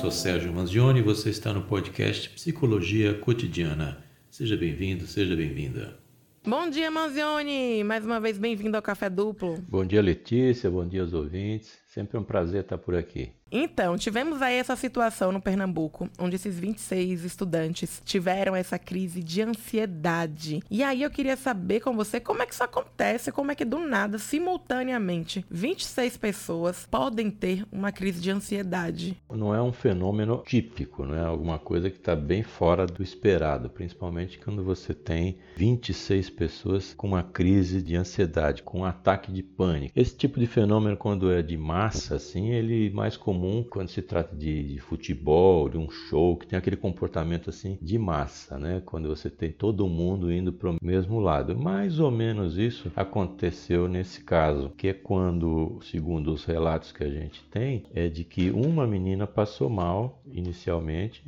sou Sérgio Manzioni e você está no podcast Psicologia Cotidiana. Seja bem-vindo, seja bem-vinda. Bom dia, Manzioni! Mais uma vez bem-vindo ao Café Duplo. Bom dia, Letícia. Bom dia aos ouvintes. Sempre um prazer estar por aqui. Então, tivemos aí essa situação no Pernambuco, onde esses 26 estudantes tiveram essa crise de ansiedade. E aí eu queria saber com você como é que isso acontece, como é que do nada, simultaneamente, 26 pessoas podem ter uma crise de ansiedade. Não é um fenômeno típico, não é alguma coisa que está bem fora do esperado, principalmente quando você tem 26 pessoas com uma crise de ansiedade, com um ataque de pânico. Esse tipo de fenômeno, quando é de massa, assim, ele é mais comum quando se trata de, de, futebol, de um show, que tem aquele comportamento assim de massa, né? Quando você tem todo mundo indo para o mesmo lado. Mais ou menos isso aconteceu nesse caso, que é quando, segundo os relatos que a gente tem, é de que uma menina passou mal inicialmente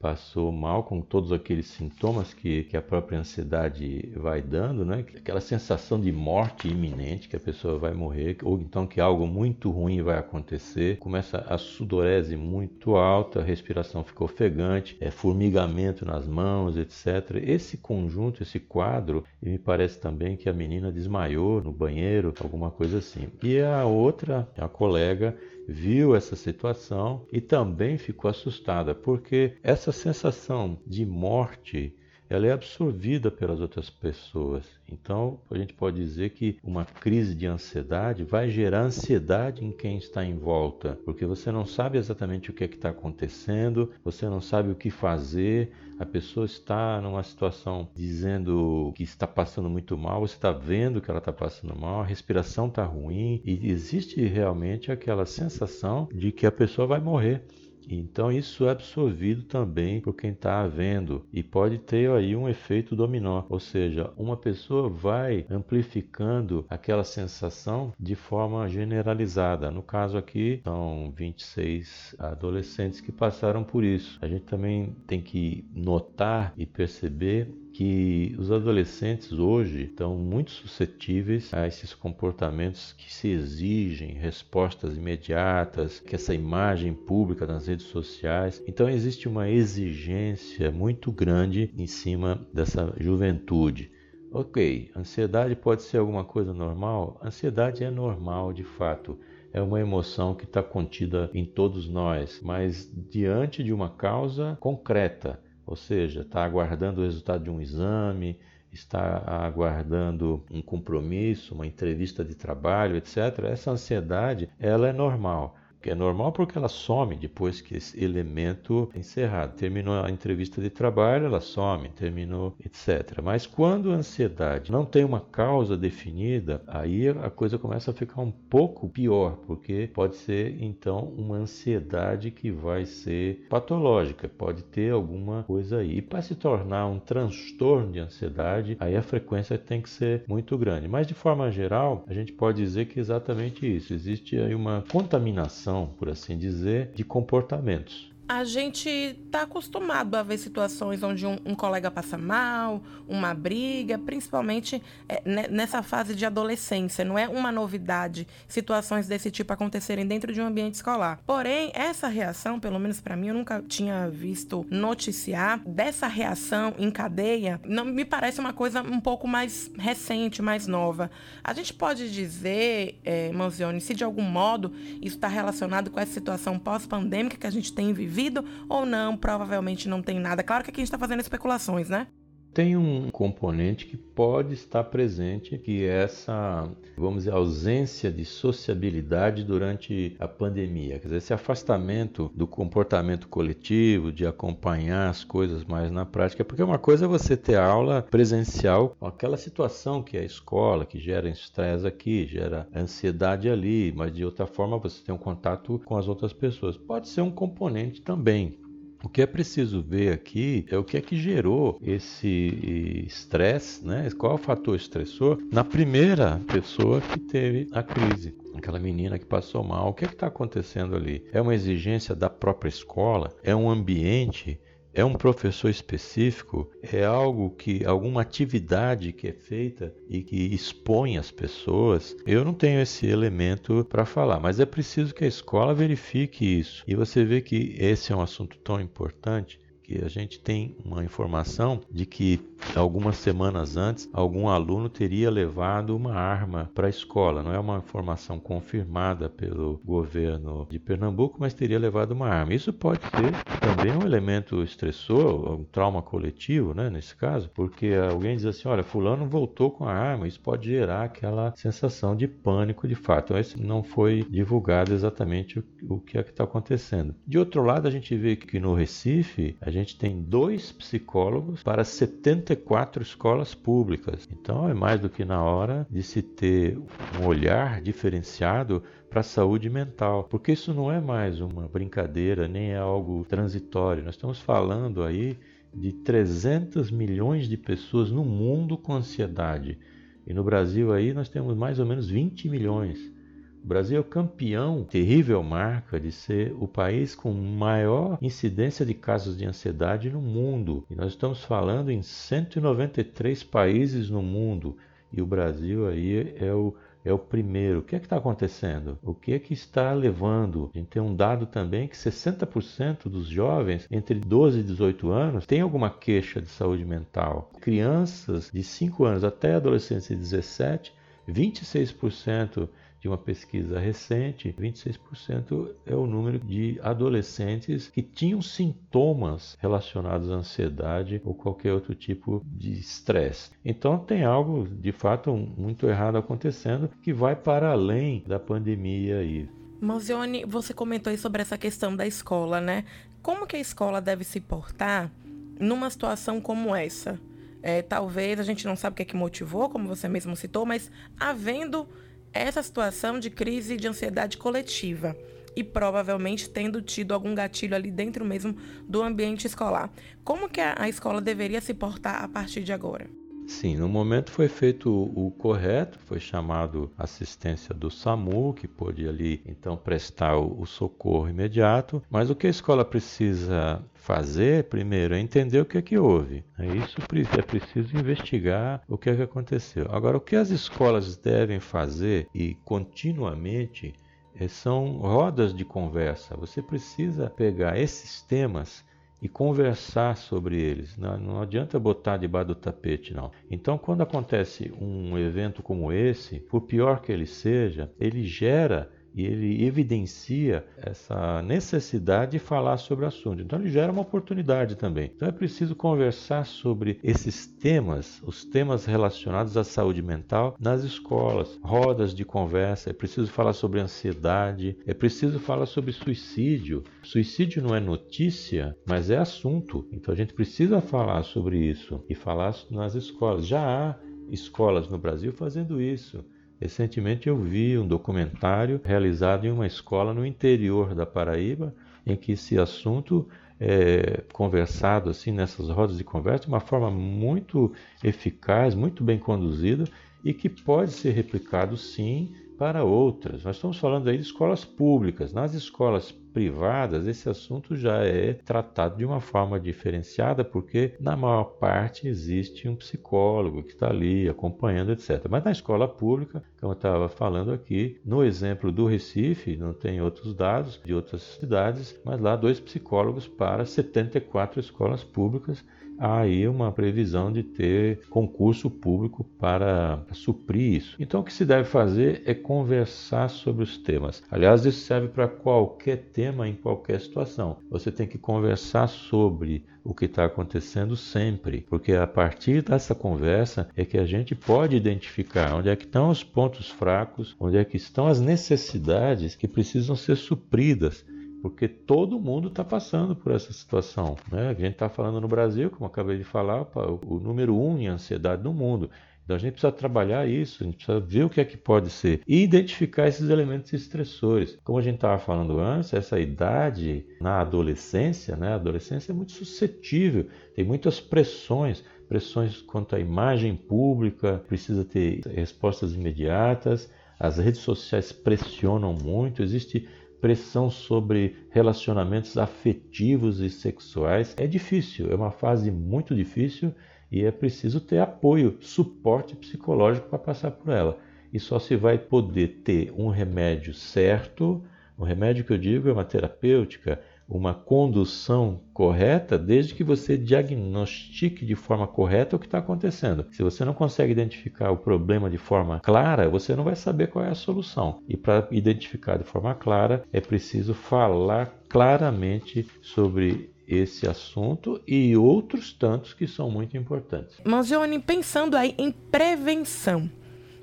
passou mal com todos aqueles sintomas que, que a própria ansiedade vai dando, né? Aquela sensação de morte iminente, que a pessoa vai morrer, ou então que algo muito ruim vai acontecer. Começa a sudorese muito alta, a respiração ficou ofegante, é formigamento nas mãos, etc. Esse conjunto, esse quadro, me parece também que a menina desmaiou no banheiro, alguma coisa assim. E a outra, a colega, viu essa situação e também ficou assustada, porque essa sensação de morte ela é absorvida pelas outras pessoas. Então, a gente pode dizer que uma crise de ansiedade vai gerar ansiedade em quem está em volta, porque você não sabe exatamente o que é está acontecendo, você não sabe o que fazer, a pessoa está numa situação dizendo que está passando muito mal, você está vendo que ela está passando mal, a respiração está ruim e existe realmente aquela sensação de que a pessoa vai morrer. Então isso é absorvido também por quem está vendo e pode ter aí um efeito dominó, ou seja, uma pessoa vai amplificando aquela sensação de forma generalizada. No caso aqui, são 26 adolescentes que passaram por isso. A gente também tem que notar e perceber que os adolescentes hoje estão muito suscetíveis a esses comportamentos que se exigem respostas imediatas, que essa imagem pública nas redes sociais. Então existe uma exigência muito grande em cima dessa juventude. Ok, ansiedade pode ser alguma coisa normal? Ansiedade é normal de fato é uma emoção que está contida em todos nós, mas diante de uma causa concreta ou seja, está aguardando o resultado de um exame, está aguardando um compromisso, uma entrevista de trabalho, etc. Essa ansiedade, ela é normal que é normal porque ela some depois que esse elemento é encerrado. Terminou a entrevista de trabalho, ela some, terminou, etc. Mas quando a ansiedade não tem uma causa definida, aí a coisa começa a ficar um pouco pior, porque pode ser então uma ansiedade que vai ser patológica, pode ter alguma coisa aí. E para se tornar um transtorno de ansiedade, aí a frequência tem que ser muito grande. Mas de forma geral, a gente pode dizer que é exatamente isso. Existe aí uma contaminação por assim dizer, de comportamentos a gente está acostumado a ver situações onde um, um, colega passa mal, uma briga, principalmente é, nessa fase de adolescência. Não é uma novidade situações desse tipo acontecerem dentro de um ambiente escolar. Porém, essa reação, pelo menos para mim, eu nunca tinha visto noticiar dessa reação em cadeia. Não me parece uma coisa um pouco mais recente, mais nova. A gente pode dizer, é, Manzioni, se de algum modo isso está relacionado com essa situação pós-pandêmica que a gente tem vivido ou não, provavelmente não tem nada. Claro que aqui a gente está fazendo especulações, né? Tem um componente que pode estar presente, que é essa, vamos dizer, ausência de sociabilidade durante a pandemia. Quer dizer, esse afastamento do comportamento coletivo, de acompanhar as coisas mais na prática. Porque uma coisa é você ter aula presencial aquela situação que é a escola, que gera estresse aqui, gera ansiedade ali, mas de outra forma você tem um contato com as outras pessoas. Pode ser um componente também. O que é preciso ver aqui é o que é que gerou esse estresse, né? Qual é o fator estressor na primeira pessoa que teve a crise aquela menina que passou mal. O que é está acontecendo ali? É uma exigência da própria escola? É um ambiente é um professor específico? É algo que alguma atividade que é feita e que expõe as pessoas? Eu não tenho esse elemento para falar, mas é preciso que a escola verifique isso. E você vê que esse é um assunto tão importante que a gente tem uma informação de que algumas semanas antes algum aluno teria levado uma arma para a escola. Não é uma informação confirmada pelo governo de Pernambuco, mas teria levado uma arma. Isso pode ser também um elemento estressor, um trauma coletivo, né, nesse caso, porque alguém diz assim, olha, fulano voltou com a arma, isso pode gerar aquela sensação de pânico de fato. Então, esse não foi divulgado exatamente o, o que é que está acontecendo. De outro lado, a gente vê que no Recife, a gente gente tem dois psicólogos para 74 escolas públicas. Então é mais do que na hora de se ter um olhar diferenciado para a saúde mental, porque isso não é mais uma brincadeira, nem é algo transitório. Nós estamos falando aí de 300 milhões de pessoas no mundo com ansiedade. E no Brasil aí nós temos mais ou menos 20 milhões. O Brasil é campeão, terrível marca de ser o país com maior incidência de casos de ansiedade no mundo. E nós estamos falando em 193 países no mundo. E o Brasil aí é o é o primeiro. O que é que está acontecendo? O que é que está levando? A gente tem um dado também que 60% dos jovens entre 12 e 18 anos têm alguma queixa de saúde mental. Crianças de 5 anos até adolescentes de 17, 26% de uma pesquisa recente, 26% é o número de adolescentes que tinham sintomas relacionados à ansiedade ou qualquer outro tipo de estresse. Então tem algo de fato muito errado acontecendo que vai para além da pandemia aí. Mozione, você comentou aí sobre essa questão da escola, né? Como que a escola deve se portar numa situação como essa? É, talvez a gente não sabe o que é que motivou, como você mesmo citou, mas havendo essa situação de crise de ansiedade coletiva e provavelmente tendo tido algum gatilho ali dentro mesmo do ambiente escolar. Como que a escola deveria se portar a partir de agora? Sim, no momento foi feito o, correto, foi chamado assistência do SAMU, que pôde ali então prestar o, o, socorro imediato. Mas o que a escola precisa fazer, primeiro, é entender o que é que houve. É isso é preciso investigar o que é que aconteceu. Agora, o que as escolas devem fazer e continuamente é, são rodas de conversa. Você precisa pegar esses temas e conversar sobre eles. Não, não, adianta botar debaixo do tapete, não. Então, quando acontece um evento como esse, por pior que ele seja, ele gera e ele evidencia essa necessidade de falar sobre o assunto. Então ele gera uma oportunidade também. Então é preciso conversar sobre esses temas, os temas relacionados à saúde mental nas escolas, rodas de conversa, é preciso falar sobre ansiedade, é preciso falar sobre suicídio. Suicídio não é notícia, mas é assunto. Então a gente precisa falar sobre isso e falar nas escolas. Já há escolas no Brasil fazendo isso. Recentemente eu vi um documentário realizado em uma escola no interior da Paraíba, em que esse assunto é conversado assim nessas rodas de conversa de uma forma muito eficaz, muito bem conduzida e que pode ser replicado sim para outras. Nós estamos falando aí de escolas públicas. Nas escolas privadas, esse assunto já é tratado de uma forma diferenciada, porque na maior parte existe um psicólogo que está ali acompanhando, etc. Mas na escola pública, como eu estava falando aqui, no exemplo do Recife, não tem outros dados de outras cidades, mas lá dois psicólogos para 74 escolas públicas há aí uma previsão de ter concurso público para suprir isso. Então, o que se deve fazer é conversar sobre os temas. Aliás, isso serve para qualquer tema, em qualquer situação. Você tem que conversar sobre o que está acontecendo sempre, porque a partir dessa conversa é que a gente pode identificar onde é que estão os pontos fracos, onde é que estão as necessidades que precisam ser supridas porque todo mundo está passando por essa situação. Né? A gente está falando no Brasil, como acabei de falar, o número um em ansiedade no mundo. Então a gente precisa trabalhar isso, a gente precisa ver o que é que pode ser e identificar esses elementos estressores. Como a gente estava falando antes, essa idade na adolescência, né? A adolescência é muito suscetível, tem muitas pressões, pressões quanto à imagem pública, precisa ter respostas imediatas, as redes sociais pressionam muito, existe pressão sobre relacionamentos afetivos e sexuais. É difícil, é uma fase muito difícil e é preciso ter apoio, suporte psicológico para passar por ela. E só se vai poder ter um remédio certo, o remédio que eu digo é uma terapêutica, uma condução correta, desde que você diagnostique de forma correta o que está acontecendo. Se você não consegue identificar o problema de forma clara, você não vai saber qual é a solução. E para identificar de forma clara, é preciso falar claramente sobre esse assunto e outros tantos que são muito importantes. Manzioni, pensando aí em prevenção,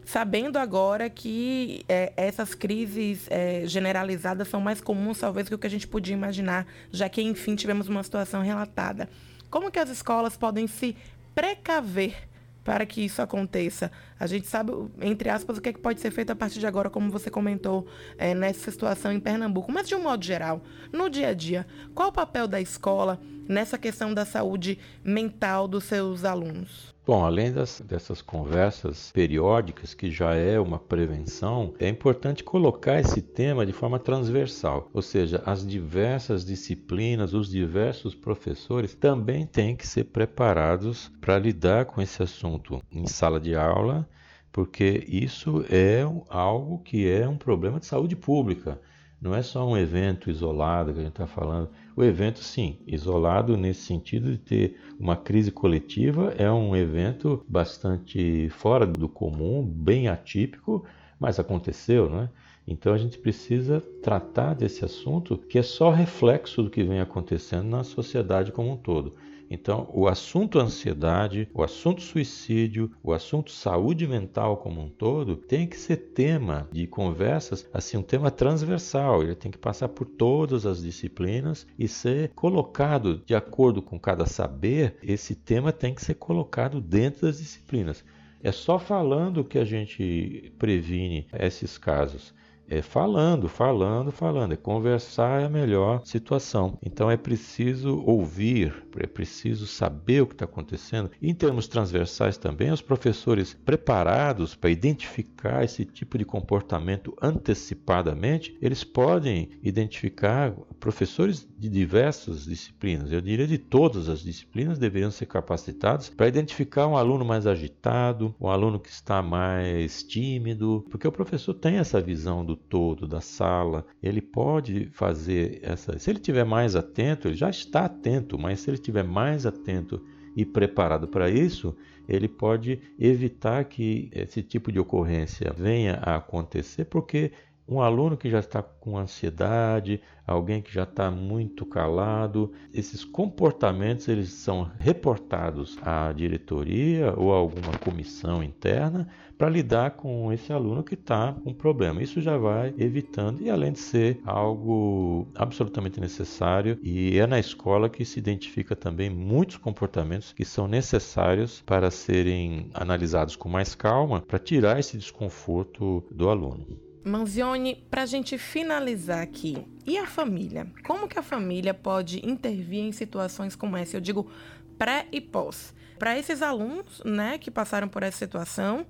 sabendo agora que é, essas crises é, generalizadas são mais comuns, talvez, do que a gente podia imaginar, já que, enfim, tivemos uma situação relatada. Como que as escolas podem se precaver para que isso aconteça? A gente sabe, entre aspas, o que, é que pode ser feito a partir de agora, como você comentou é, nessa situação em Pernambuco. Mas, de um modo geral, no dia a dia, qual o papel da escola nessa questão da saúde mental dos seus alunos? Bom, além das, dessas conversas periódicas, que já é uma prevenção, é importante colocar esse tema de forma transversal, ou seja, as diversas disciplinas, os diversos professores também têm que ser preparados para lidar com esse assunto em sala de aula, porque isso é algo que é um problema de saúde pública. Não é só um evento isolado que a gente está falando. O evento, sim, isolado nesse sentido de ter uma crise coletiva, é um evento bastante fora do comum, bem atípico, mas aconteceu, não é? Então a gente precisa tratar desse assunto que é só reflexo do que vem acontecendo na sociedade como um todo. Então, o assunto ansiedade, o assunto suicídio, o assunto saúde mental como um todo tem que ser tema de conversas, assim, um tema transversal. Ele tem que passar por todas as disciplinas e ser colocado de acordo com cada saber. Esse tema tem que ser colocado dentro das disciplinas. É só falando que a gente previne esses casos é falando, falando, falando. É conversar é a melhor situação. Então é preciso ouvir, é preciso saber o que está acontecendo. Em termos transversais também, os professores preparados para identificar esse tipo de comportamento antecipadamente, eles podem identificar professores de diversas disciplinas. Eu diria de todas as disciplinas deveriam ser capacitados para identificar um aluno mais agitado, um aluno que está mais tímido, porque o professor tem essa visão do todo da sala, ele pode fazer essa. Se ele estiver mais atento, ele já está atento, mas se ele estiver mais atento e preparado para isso, ele pode evitar que esse tipo de ocorrência venha a acontecer, porque um aluno que já está com ansiedade, alguém que já está muito calado, esses comportamentos eles são reportados à diretoria ou a alguma comissão interna para lidar com esse aluno que está com problema. Isso já vai evitando e além de ser algo absolutamente necessário e é na escola que se identifica também muitos comportamentos que são necessários para serem analisados com mais calma para tirar esse desconforto do aluno. Manzioni, para a gente finalizar aqui, e a família? Como que a família pode intervir em situações como essa? Eu digo pré e pós. Para esses alunos, né, que passaram por essa situação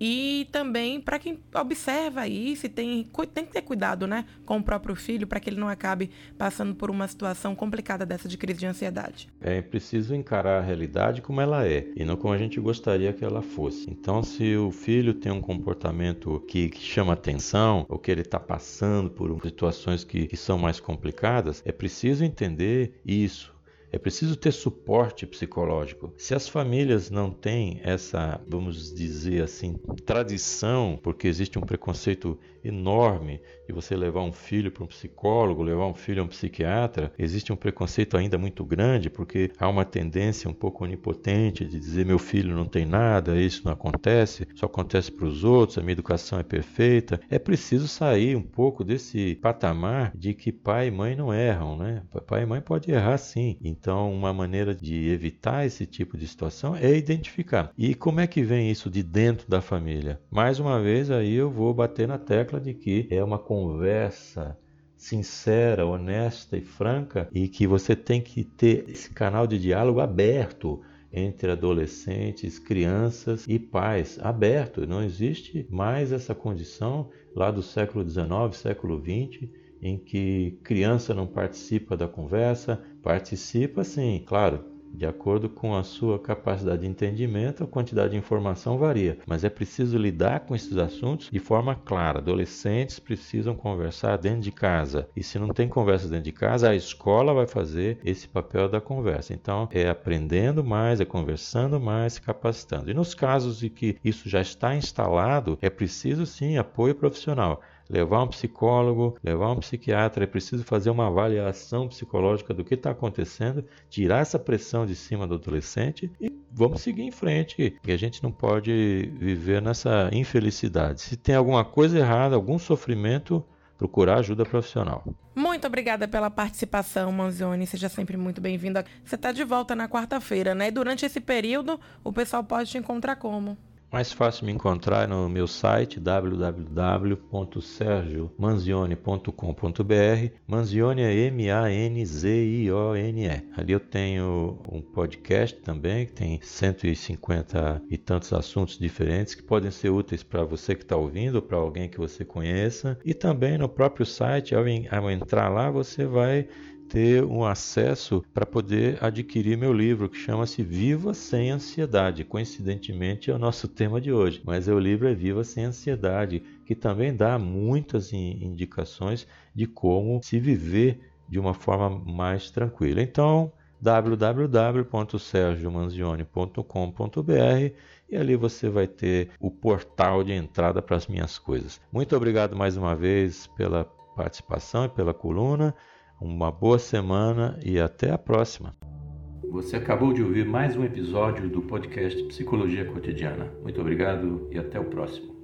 e também para quem observa isso, tem, tem que ter cuidado né, com o próprio filho para que ele não acabe passando por uma situação complicada dessa de crise de ansiedade. É preciso encarar a realidade como ela é e não como a gente gostaria que ela fosse. Então, se o filho tem um comportamento que, que chama atenção ou que ele está passando por situações que, que são mais complicadas, é preciso entender isso é preciso ter suporte psicológico. Se as famílias não têm essa, vamos dizer assim, tradição, porque existe um preconceito enorme de você levar um filho para um psicólogo, levar um filho a um psiquiatra, existe um preconceito ainda muito grande, porque há uma tendência um pouco onipotente de dizer meu filho não tem nada, isso não acontece, só acontece para os outros, a minha educação é perfeita. É preciso sair um pouco desse patamar de que pai e mãe não erram, né? Pai e mãe pode errar sim. Então, uma maneira de evitar esse tipo de situação é identificar. E como é que vem isso de dentro da família? Mais uma vez, aí eu vou bater na tecla de que é uma conversa sincera, honesta e franca e que você tem que ter esse canal de diálogo aberto entre adolescentes, crianças e pais, aberto. Não existe mais essa condição lá do século XIX, século XX em que criança não participa da conversa, participa sim, claro, de acordo com a sua capacidade de entendimento, a quantidade de informação varia, mas é preciso lidar com esses assuntos de forma clara. Adolescentes precisam conversar dentro de casa, e se não tem conversa dentro de casa, a escola vai fazer esse papel da conversa. Então, é aprendendo mais, é conversando mais, se capacitando. E nos casos em que isso já está instalado, é preciso sim apoio profissional levar um psicólogo, levar um psiquiatra, é preciso fazer uma avaliação psicológica do que está acontecendo, tirar essa pressão de cima do adolescente e vamos seguir em frente. E a gente não pode viver nessa infelicidade. Se tem alguma coisa errada, algum sofrimento, procurar ajuda profissional. Muito obrigada pela participação, Manzioni. Seja sempre muito bem-vindo. Você está de volta na quarta-feira, né? Durante esse período, o pessoal pode te encontrar como? Mais fácil me encontrar no meu site www.sergiomanzione.com.br. Manzione é M-A-N-Z-I-O-N-E. Ali eu tenho um podcast também que tem 150 e tantos assuntos diferentes que podem ser úteis para você que está ouvindo ou para alguém que você conheça. E também no próprio site, ao, ao entrar lá, você vai ter um acesso para poder adquirir meu livro, que chama-se Viva Sem Ansiedade. Coincidentemente é o nosso tema de hoje, mas o livro é Viva Sem Ansiedade, que também dá muitas indicações de como se viver de uma forma mais tranquila. Então, www.sergiomanzione.com.br e ali você vai ter o portal de entrada para as minhas coisas. Muito obrigado mais uma vez pela participação e pela coluna. Uma boa semana e até a próxima. Você acabou de ouvir mais um episódio do podcast Psicologia Cotidiana. Muito obrigado e até o próximo.